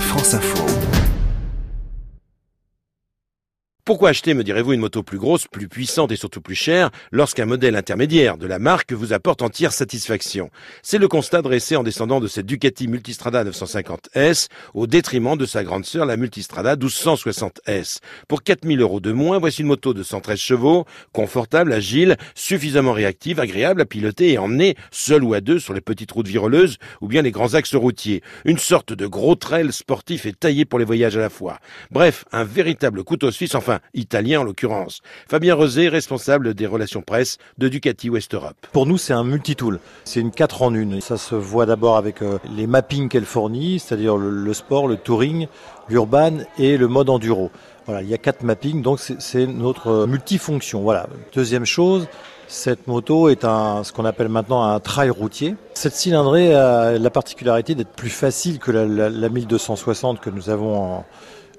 France Info. Pourquoi acheter, me direz-vous, une moto plus grosse, plus puissante et surtout plus chère lorsqu'un modèle intermédiaire de la marque vous apporte entière satisfaction? C'est le constat dressé en descendant de cette Ducati Multistrada 950S au détriment de sa grande sœur, la Multistrada 1260S. Pour 4000 euros de moins, voici une moto de 113 chevaux, confortable, agile, suffisamment réactive, agréable à piloter et emmener seul ou à deux sur les petites routes viroleuses ou bien les grands axes routiers. Une sorte de gros trail sportif et taillé pour les voyages à la fois. Bref, un véritable couteau suisse, enfin italien en l'occurrence. Fabien Rosé, responsable des relations presse de Ducati West Europe. Pour nous, c'est un multitool. C'est une 4 en une. Ça se voit d'abord avec euh, les mappings qu'elle fournit, c'est-à-dire le, sport, le touring, l'urban et le mode enduro. Voilà, il y a quatre mappings, donc c'est notre euh, multifonction. Voilà. Deuxième chose, cette moto est un, ce qu'on appelle maintenant un trail routier. Cette cylindrée a la particularité d'être plus facile que la, la 1260 que nous avons en,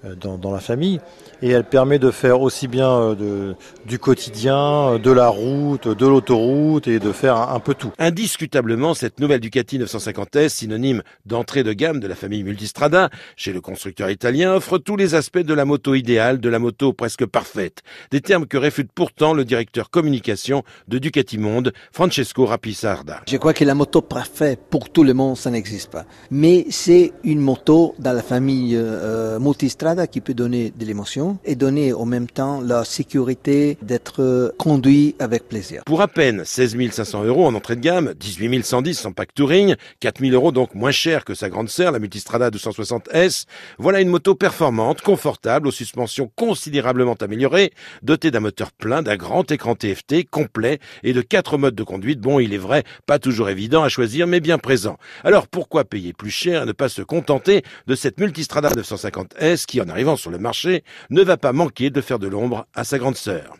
euh, dans, la famille et elle permet de faire aussi bien euh, de, du quotidien, euh, de la route, de l'autoroute et de faire un, peu tout. Indiscutablement, cette nouvelle Ducati 950S, synonyme d'entrée de gamme de la famille Multistrada chez le constructeur italien, offre tous les aspects de la moto idéale, de la moto presque parfaite. Des termes que réfute pourtant le directeur communication de Ducati Monde, Francesco Rapisarda. Je crois que la moto parfaite pour tout le monde, ça n'existe pas. Mais c'est une moto dans la famille euh, Multistrada qui peut donner de l'émotion et donner en même temps la sécurité d'être conduit avec plaisir. Pour à peine 16 500 euros en entrée de gamme, 18 110 sans pack touring, 4 000 euros donc moins cher que sa grande sœur, la Multistrada 260S, voilà une moto performante, confortable, aux suspensions considérablement améliorées, dotée d'un moteur plein, d'un grand écran TFT complet et de quatre modes de conduite. Bon, il est vrai, pas toujours évident à choisir, mais bien présent. Alors pourquoi payer plus cher et ne pas se contenter de cette Multistrada 950S en arrivant sur le marché, ne va pas manquer de faire de l'ombre à sa grande sœur.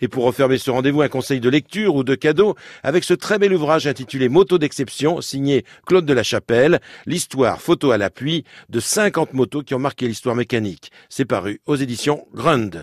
Et pour refermer ce rendez-vous, un conseil de lecture ou de cadeau avec ce très bel ouvrage intitulé Moto d'exception, signé Claude de la Chapelle, l'histoire photo à l'appui de 50 motos qui ont marqué l'histoire mécanique. C'est paru aux éditions Grund.